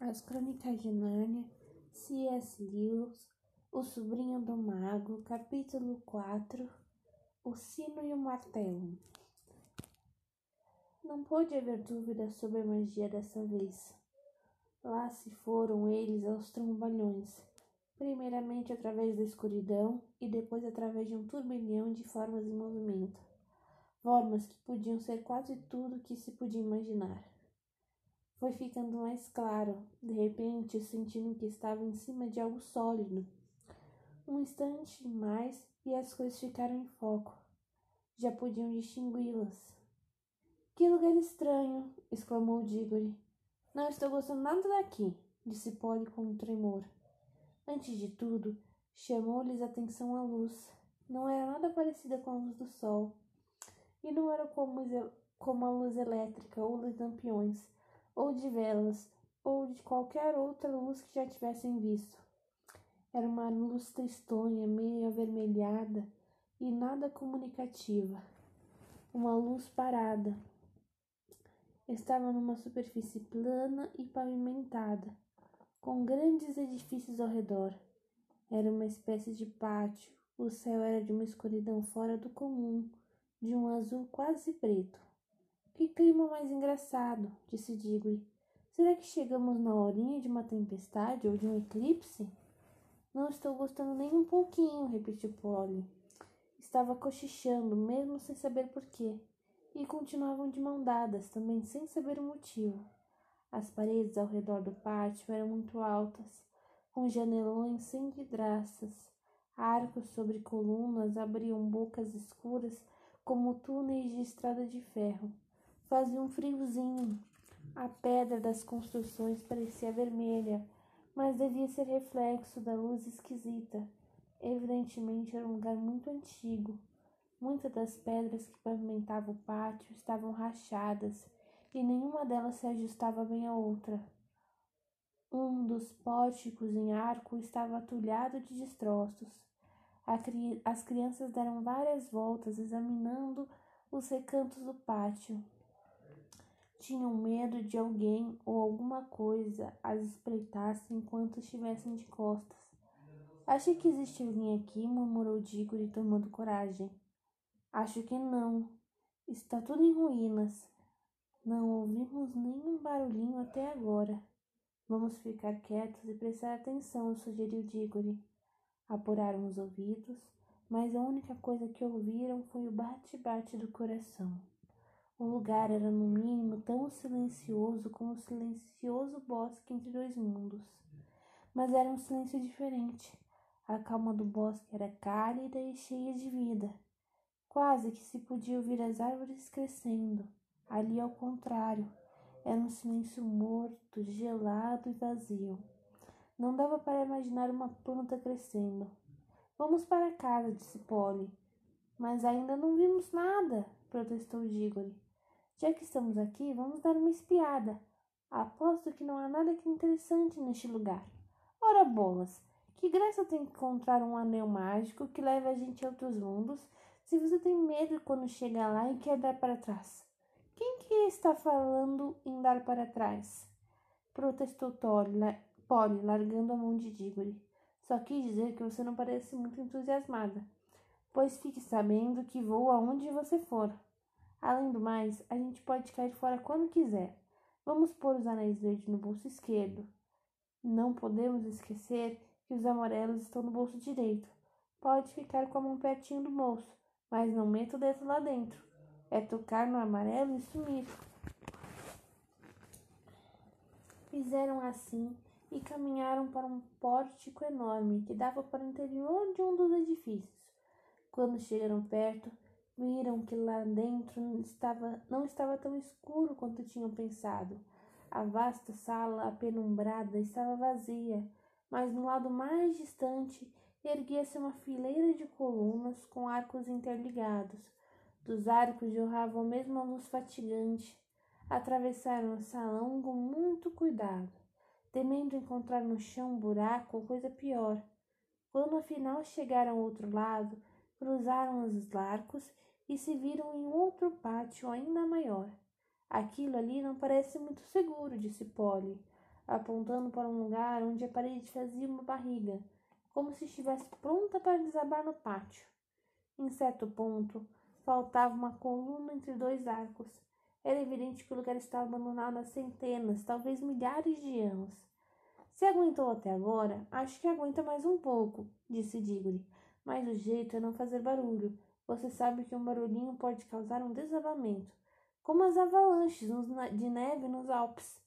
As Crônicas de Nárnia, C.S. Lewis, O Sobrinho do Mago, capítulo 4 O Sino e o Martelo. Não pôde haver dúvida sobre a magia dessa vez. Lá se foram eles aos trombalhões, primeiramente através da escuridão e depois através de um turbilhão de formas em movimento, formas que podiam ser quase tudo que se podia imaginar. Foi ficando mais claro, de repente, sentindo que estava em cima de algo sólido. Um instante mais e as coisas ficaram em foco. Já podiam distingui-las. Que lugar estranho! exclamou Diggory. Não estou gostando nada daqui, disse Polly com um tremor. Antes de tudo, chamou-lhes atenção a luz. Não era nada parecida com a luz do sol. E não era como, como a luz elétrica ou dos lampiões ou de velas, ou de qualquer outra luz que já tivessem visto. Era uma luz tristonha, meio avermelhada e nada comunicativa. Uma luz parada. Estava numa superfície plana e pavimentada, com grandes edifícios ao redor. Era uma espécie de pátio. O céu era de uma escuridão fora do comum, de um azul quase preto. Que clima mais engraçado, disse Diggory. Será que chegamos na horinha de uma tempestade ou de um eclipse? Não estou gostando nem um pouquinho, repetiu Polly. Estava cochichando, mesmo sem saber porquê, e continuavam de mão dadas, também sem saber o motivo. As paredes ao redor do pátio eram muito altas, com janelões sem vidraças. Arcos sobre colunas abriam bocas escuras como túneis de estrada de ferro. Fazia um friozinho. A pedra das construções parecia vermelha, mas devia ser reflexo da luz esquisita. Evidentemente era um lugar muito antigo. Muitas das pedras que pavimentavam o pátio estavam rachadas e nenhuma delas se ajustava bem à outra. Um dos pórticos em arco estava atulhado de destroços. As crianças deram várias voltas examinando os recantos do pátio tinham medo de alguém ou alguma coisa as espreitasse enquanto estivessem de costas. Acha que existe alguém aqui? murmurou Diggory, tomando coragem. Acho que não. Está tudo em ruínas. Não ouvimos nenhum barulhinho até agora. Vamos ficar quietos e prestar atenção, sugeriu Diggory. Apuraram os ouvidos, mas a única coisa que ouviram foi o bate-bate do coração. O lugar era, no mínimo, tão silencioso como o silencioso bosque entre dois mundos. Mas era um silêncio diferente. A calma do bosque era cálida e cheia de vida. Quase que se podia ouvir as árvores crescendo. Ali, ao contrário, era um silêncio morto, gelado e vazio. Não dava para imaginar uma planta crescendo. Vamos para casa, disse Polly. Mas ainda não vimos nada, protestou Diggory. Já que estamos aqui, vamos dar uma espiada. Aposto que não há nada que interessante neste lugar. Ora bolas, que graça tem encontrar um anel mágico que leve a gente a outros mundos se você tem medo quando chega lá e quer dar para trás? Quem que está falando em dar para trás? Protestou Polly, largando a mão de Diggory. Só quis dizer que você não parece muito entusiasmada, pois fique sabendo que vou aonde você for. Além do mais, a gente pode cair fora quando quiser. Vamos pôr os anéis verdes no bolso esquerdo. Não podemos esquecer que os amarelos estão no bolso direito. Pode ficar com a mão pertinho do bolso, mas não meta o dedo lá dentro. É tocar no amarelo e sumir. Fizeram assim e caminharam para um pórtico enorme que dava para o interior de um dos edifícios. Quando chegaram perto, Viram que lá dentro estava, não estava tão escuro quanto tinham pensado. A vasta sala apenumbrada estava vazia, mas no lado mais distante erguia-se uma fileira de colunas com arcos interligados. Dos arcos jorrava a mesma luz fatigante. Atravessaram o salão com muito cuidado, temendo encontrar no chão um buraco ou coisa pior. Quando afinal chegaram ao outro lado, cruzaram os arcos e se viram em outro pátio ainda maior. Aquilo ali não parece muito seguro, disse Polly. apontando para um lugar onde a parede fazia uma barriga, como se estivesse pronta para desabar no pátio. Em certo ponto, faltava uma coluna entre dois arcos. Era evidente que o lugar estava abandonado há centenas, talvez milhares de anos. Se aguentou até agora, acho que aguenta mais um pouco, disse Diggory. Mas o jeito é não fazer barulho. Você sabe que um barulhinho pode causar um desabamento, como as avalanches de neve nos Alpes.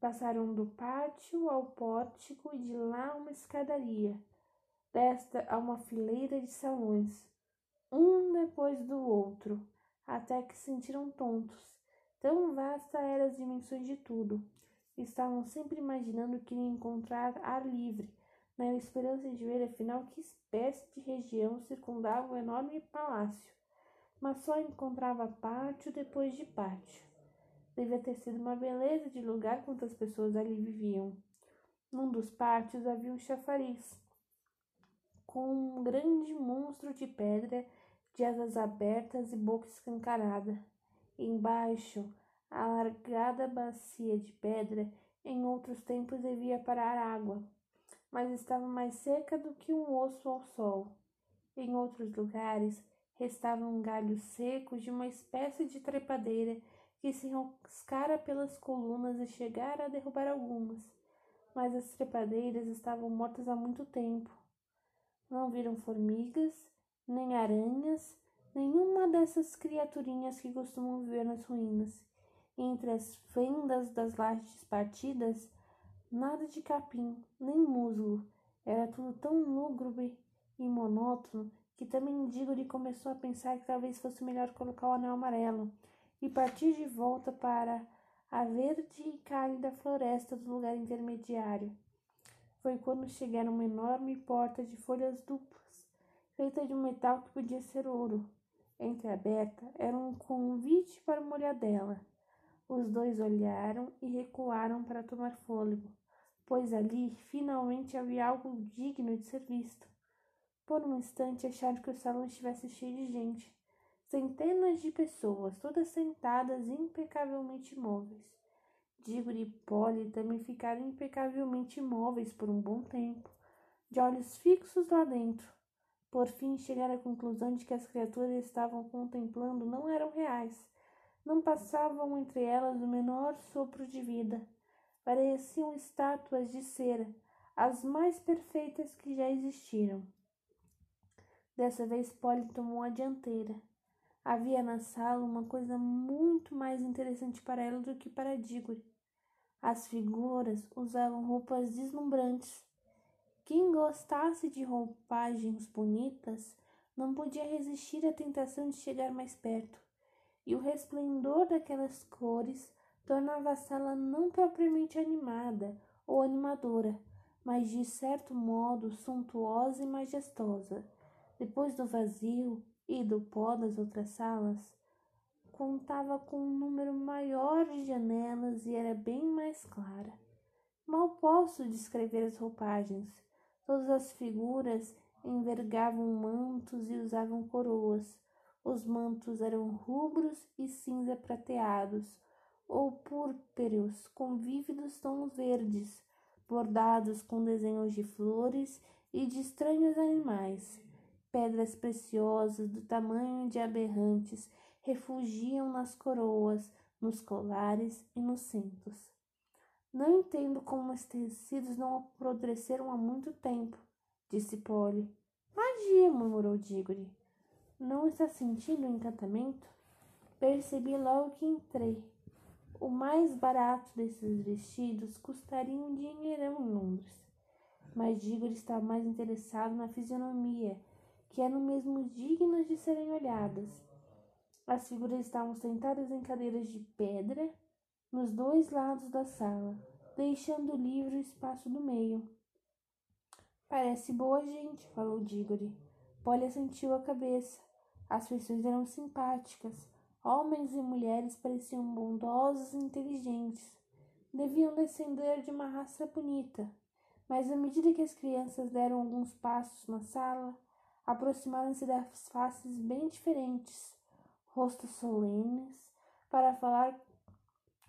Passaram do pátio ao pórtico e de lá uma escadaria, desta a uma fileira de salões, um depois do outro, até que se sentiram tontos. Tão vasta eram as dimensões de tudo. Estavam sempre imaginando que iriam encontrar ar livre, na esperança de ver afinal que espécie de região circundava o enorme palácio, mas só encontrava pátio depois de pátio. Devia ter sido uma beleza de lugar quantas pessoas ali viviam. Num dos pátios havia um chafariz, com um grande monstro de pedra de asas abertas e boca escancarada. Embaixo, a alargada bacia de pedra em outros tempos devia parar água, mas estava mais seca do que um osso ao sol. Em outros lugares, restavam galhos secos de uma espécie de trepadeira que se enroscara pelas colunas e chegara a derrubar algumas, mas as trepadeiras estavam mortas há muito tempo. Não viram formigas, nem aranhas, nenhuma dessas criaturinhas que costumam viver nas ruínas. Entre as fendas das lajes partidas, nada de capim, nem musgo. Era tudo tão lúgubre e monótono que também Dígore começou a pensar que talvez fosse melhor colocar o anel amarelo e partir de volta para a verde e cálida floresta do lugar intermediário. Foi quando chegaram uma enorme porta de folhas duplas, feita de um metal que podia ser ouro. Entreaberta, era um convite para uma olhadela. Os dois olharam e recuaram para tomar fôlego, pois ali finalmente havia algo digno de ser visto. Por um instante acharam que o salão estivesse cheio de gente centenas de pessoas, todas sentadas impecavelmente imóveis. Diggory e Polly também ficaram impecavelmente imóveis por um bom tempo, de olhos fixos lá dentro. Por fim, chegaram à conclusão de que as criaturas estavam contemplando não eram reais. Não passavam entre elas o menor sopro de vida. Pareciam estátuas de cera, as mais perfeitas que já existiram. Dessa vez, Polly tomou a dianteira. Havia na sala uma coisa muito mais interessante para ela do que para Diggory. As figuras usavam roupas deslumbrantes. Quem gostasse de roupagens bonitas não podia resistir à tentação de chegar mais perto, e o resplendor daquelas cores tornava a sala não propriamente animada ou animadora, mas de certo modo suntuosa e majestosa. Depois do vazio, e do pó das outras salas, contava com um número maior de janelas e era bem mais clara. Mal posso descrever as roupagens. Todas as figuras envergavam mantos e usavam coroas. Os mantos eram rubros e cinza prateados, ou púrpuros com vívidos tons verdes, bordados com desenhos de flores e de estranhos animais. Pedras preciosas do tamanho de aberrantes refugiam nas coroas, nos colares e nos cintos. Não entendo como os tecidos não apodreceram há muito tempo, disse Polly. Magia, murmurou Diggory. Não está sentindo o encantamento? Percebi logo que entrei. O mais barato desses vestidos custaria um dinheirão em Londres. Mas Diggory estava mais interessado na fisionomia que eram mesmo dignas de serem olhadas. As figuras estavam sentadas em cadeiras de pedra nos dois lados da sala, deixando livre o espaço do meio. Parece boa gente, falou Diggory. Polly assentiu a cabeça. As feições eram simpáticas. Homens e mulheres pareciam bondosos e inteligentes. Deviam descender de uma raça bonita. Mas à medida que as crianças deram alguns passos na sala, aproximaram-se das faces bem diferentes, rostos solenes, para falar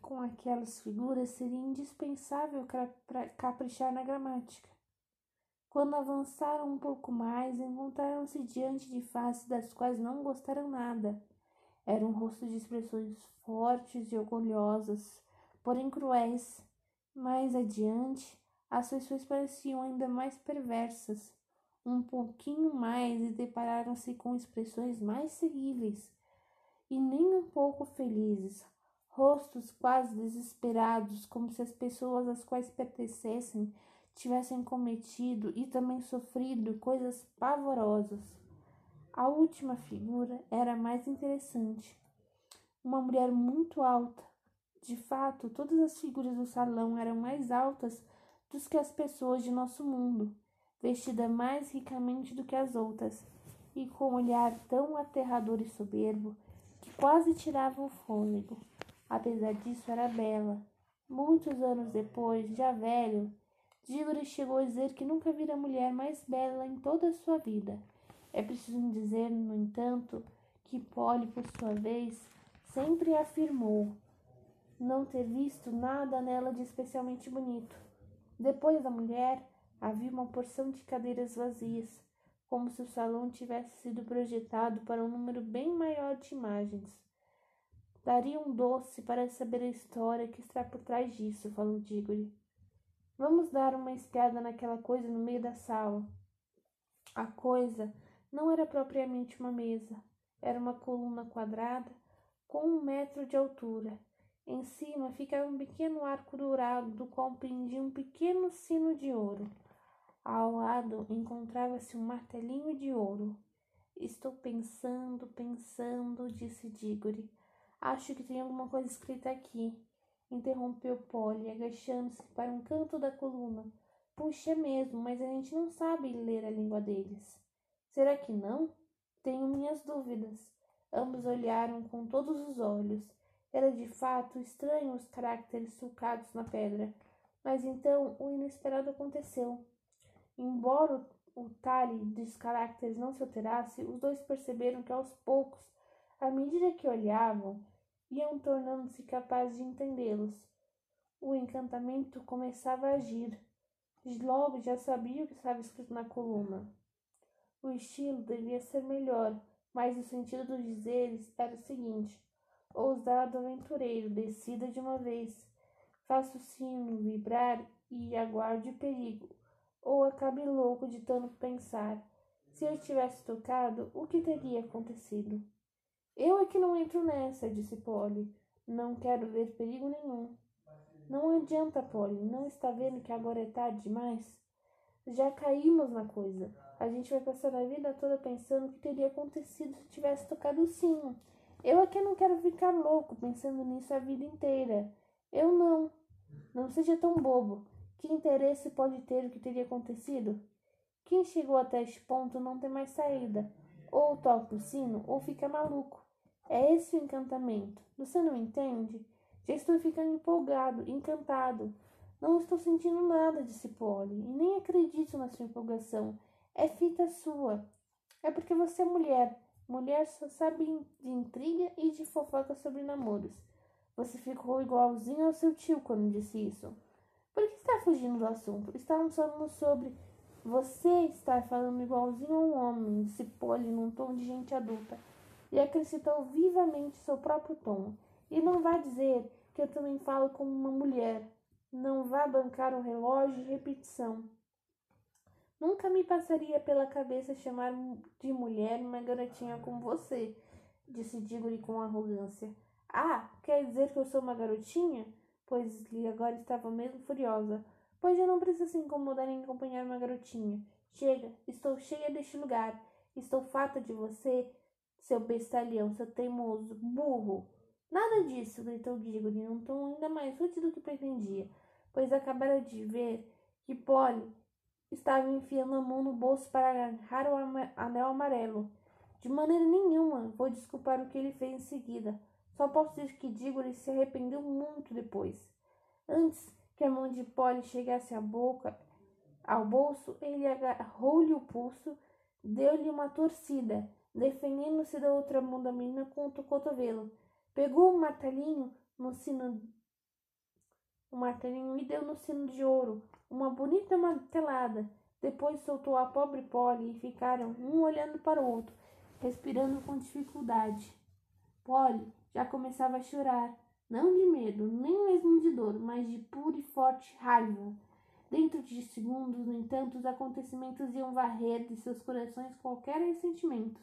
Com aquelas figuras seria indispensável caprichar na gramática. Quando avançaram um pouco mais, encontraram-se diante de faces das quais não gostaram nada. Eram rostos de expressões fortes e orgulhosas, porém cruéis. Mais adiante, as feições pareciam ainda mais perversas. Um pouquinho mais e depararam-se com expressões mais terríveis e nem um pouco felizes, rostos quase desesperados, como se as pessoas às quais pertencessem tivessem cometido e também sofrido coisas pavorosas. A última figura era mais interessante. Uma mulher muito alta. De fato, todas as figuras do salão eram mais altas do que as pessoas de nosso mundo, vestida mais ricamente do que as outras, e com um olhar tão aterrador e soberbo que quase tirava o fôlego. Apesar disso, era bela. Muitos anos depois, já velho, Dígore chegou a dizer que nunca vira mulher mais bela em toda a sua vida. É preciso dizer, no entanto, que Polly, por sua vez, sempre afirmou não ter visto nada nela de especialmente bonito. Depois da mulher, havia uma porção de cadeiras vazias, como se o salão tivesse sido projetado para um número bem maior de imagens. Daria um doce para saber a história que está por trás disso, falou Diggory. Vamos dar uma espiada naquela coisa no meio da sala. A coisa não era propriamente uma mesa, era uma coluna quadrada com um metro de altura. Em cima ficava um pequeno arco dourado, do qual pendia um pequeno sino de ouro. Ao lado encontrava-se um martelinho de ouro. Estou pensando, pensando, disse Diggory. Acho que tem alguma coisa escrita aqui interrompeu Polly, agachando-se para um canto da coluna. Puxa mesmo, mas a gente não sabe ler a língua deles. Será que não? Tenho minhas dúvidas. Ambos olharam com todos os olhos. Era de fato estranho os caracteres sulcados na pedra. Mas então o inesperado aconteceu. Embora o talhe dos caracteres não se alterasse, os dois perceberam que aos poucos, à medida que olhavam, iam tornando-se capazes de entendê-los. O encantamento começava a agir. Logo já sabia o que estava escrito na coluna. O estilo devia ser melhor, mas o sentido dos dizeres era o seguinte: ousado aventureiro, decida de uma vez, faça o sino vibrar e aguarde o perigo, ou acabe louco de tanto pensar. Se eu tivesse tocado, o que teria acontecido? Eu é que não entro nessa, disse Polly. Não quero ver perigo nenhum. Não adianta, Polly. Não está vendo que agora é tarde demais? Já caímos na coisa. A gente vai passar a vida toda pensando o que teria acontecido se tivesse tocado o sino. Eu que não quero ficar louco pensando nisso a vida inteira. Eu não. Não seja tão bobo. Que interesse pode ter o que teria acontecido? Quem chegou até este ponto não tem mais saída. Ou toca o sino ou fica maluco. É esse o encantamento. Você não entende? Já estou ficando empolgado, encantado. Não estou sentindo nada, disse Polly, e nem acredito na sua empolgação. É fita sua. É porque você é mulher. Mulher só sabe de intriga e de fofoca sobre namoros. Você ficou igualzinho ao seu tio quando disse isso. Por que está fugindo do assunto? Estávamos falando sobre. Você está falando igualzinho a um homem, disse Polly num tom de gente adulta e acrescentou vivamente seu próprio tom. E não vá dizer que eu também falo como uma mulher. Não vá bancar um relógio de repetição. Nunca me passaria pela cabeça chamar de mulher uma garotinha como você, disse Diggory com arrogância. Ah, quer dizer que eu sou uma garotinha? Pois lhe agora estava mesmo furiosa. Pois eu não preciso se incomodar em acompanhar uma garotinha. Chega, estou cheia deste lugar. Estou farta de você seu bestalhão, seu teimoso, burro. Nada disso, gritou Diggory num tom ainda mais útil do que pretendia, pois acabara de ver que Polly estava enfiando a mão no bolso para agarrar o anel amarelo. De maneira nenhuma vou desculpar o que ele fez em seguida. Só posso dizer que Diggory se arrependeu muito depois. Antes que a mão de Polly chegasse à boca, ao bolso, ele agarrou-lhe o pulso, deu-lhe uma torcida defendendo-se da outra mão da menina contra o cotovelo. Pegou o martelinho no sino o martelinho e deu no sino de ouro uma bonita martelada. Depois soltou a pobre Polly e ficaram um olhando para o outro, respirando com dificuldade. Polly já começava a chorar, não de medo, nem mesmo de dor, mas de pura e forte raiva. Dentro de segundos, no entanto, os acontecimentos iam varrer de seus corações qualquer ressentimento.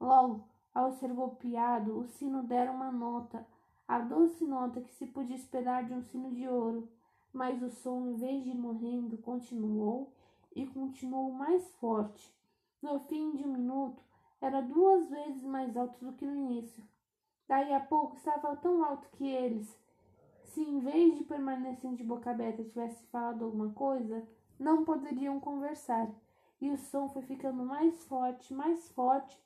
Logo, ao ser golpeado, o sino dera uma nota, a doce nota que se podia esperar de um sino de ouro. Mas o som, em vez de ir morrendo, continuou e continuou mais forte. No fim de um minuto, era duas vezes mais alto do que no início. Daí a pouco estava tão alto que eles, se em vez de permanecer de boca aberta tivesse falado alguma coisa, não poderiam conversar. E o som foi ficando mais forte, mais forte,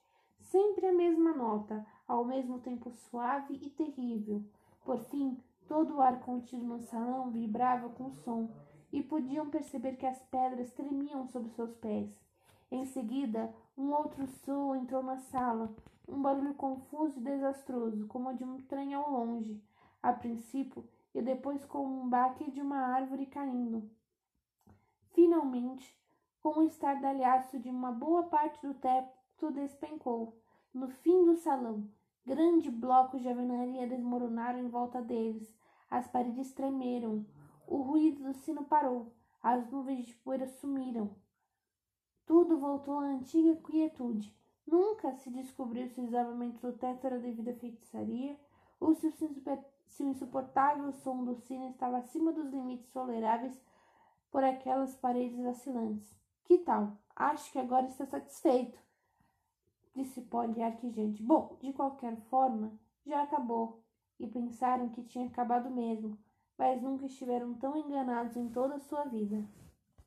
sempre a mesma nota, ao mesmo tempo suave e terrível. Por fim, todo o ar contido no salão vibrava com som, e podiam perceber que as pedras tremiam sob seus pés. Em seguida, um outro som entrou na sala, um barulho confuso e desastroso, como o de um trem ao longe. A princípio, e depois com um baque de uma árvore caindo. Finalmente, com o estardalhaço de uma boa parte do teto despencou. No fim do salão, grandes blocos de alvenaria desmoronaram em volta deles. As paredes tremeram. O ruído do sino parou. As nuvens de poeira sumiram. Tudo voltou à antiga quietude. Nunca se descobriu se o desabamento do teto era devido à feitiçaria ou se o se o insuportável som do sino estava acima dos limites toleráveis por aquelas paredes vacilantes. Que tal? Acho que agora está satisfeito, disse Polly arquejante. Bom, de qualquer forma, já acabou. E pensaram que tinha acabado mesmo, mas nunca estiveram tão enganados em toda a sua vida.